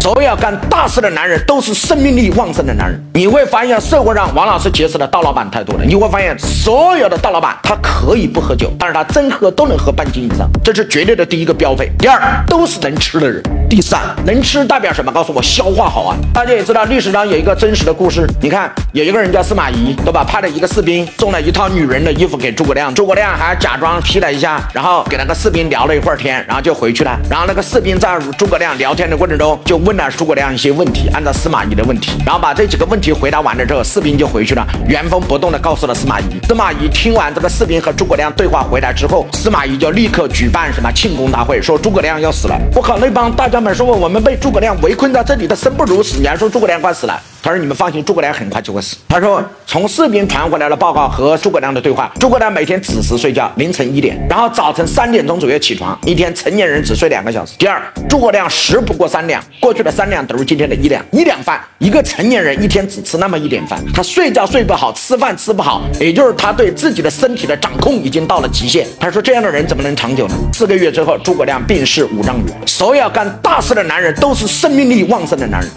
所有要干大事的男人都是生命力旺盛的男人。你会发现社会上王老师结识的大老板太多了。你会发现所有的大老板他可以不喝酒，但是他真喝都能喝半斤以上，这是绝对的第一个标配。第二，都是能吃的人。第三，能吃代表什么？告诉我，消化好啊！大家也知道历史上有一个真实的故事，你看有一个人叫司马懿，对吧？派了一个士兵送了一套女人的衣服给诸葛亮，诸葛亮还假装披了一下，然后给那个士兵聊了一会儿天，然后就回去了。然后那个士兵在诸葛亮聊天的过程中就问。了诸葛亮一些问题，按照司马懿的问题，然后把这几个问题回答完了之后，士兵就回去了，原封不动的告诉了司马懿。司马懿听完这个士兵和诸葛亮对话回来之后，司马懿就立刻举办什么庆功大会，说诸葛亮要死了。我靠，那帮大将们说我们被诸葛亮围困在这里的生不如死，你还说诸葛亮快死了？他说：“你们放心，诸葛亮很快就会死。”他说：“从士兵传回来的报告和诸葛亮的对话，诸葛亮每天子时睡觉，凌晨一点，然后早晨三点钟左右起床，一天成年人只睡两个小时。第二，诸葛亮食不过三两，过去的三两等于今天的一两，一两饭，一个成年人一天只吃那么一点饭，他睡觉睡不好，吃饭吃不好，也就是他对自己的身体的掌控已经到了极限。他说这样的人怎么能长久呢？四个月之后，诸葛亮病逝五丈原。所有干大事的男人都是生命力旺盛的男人。”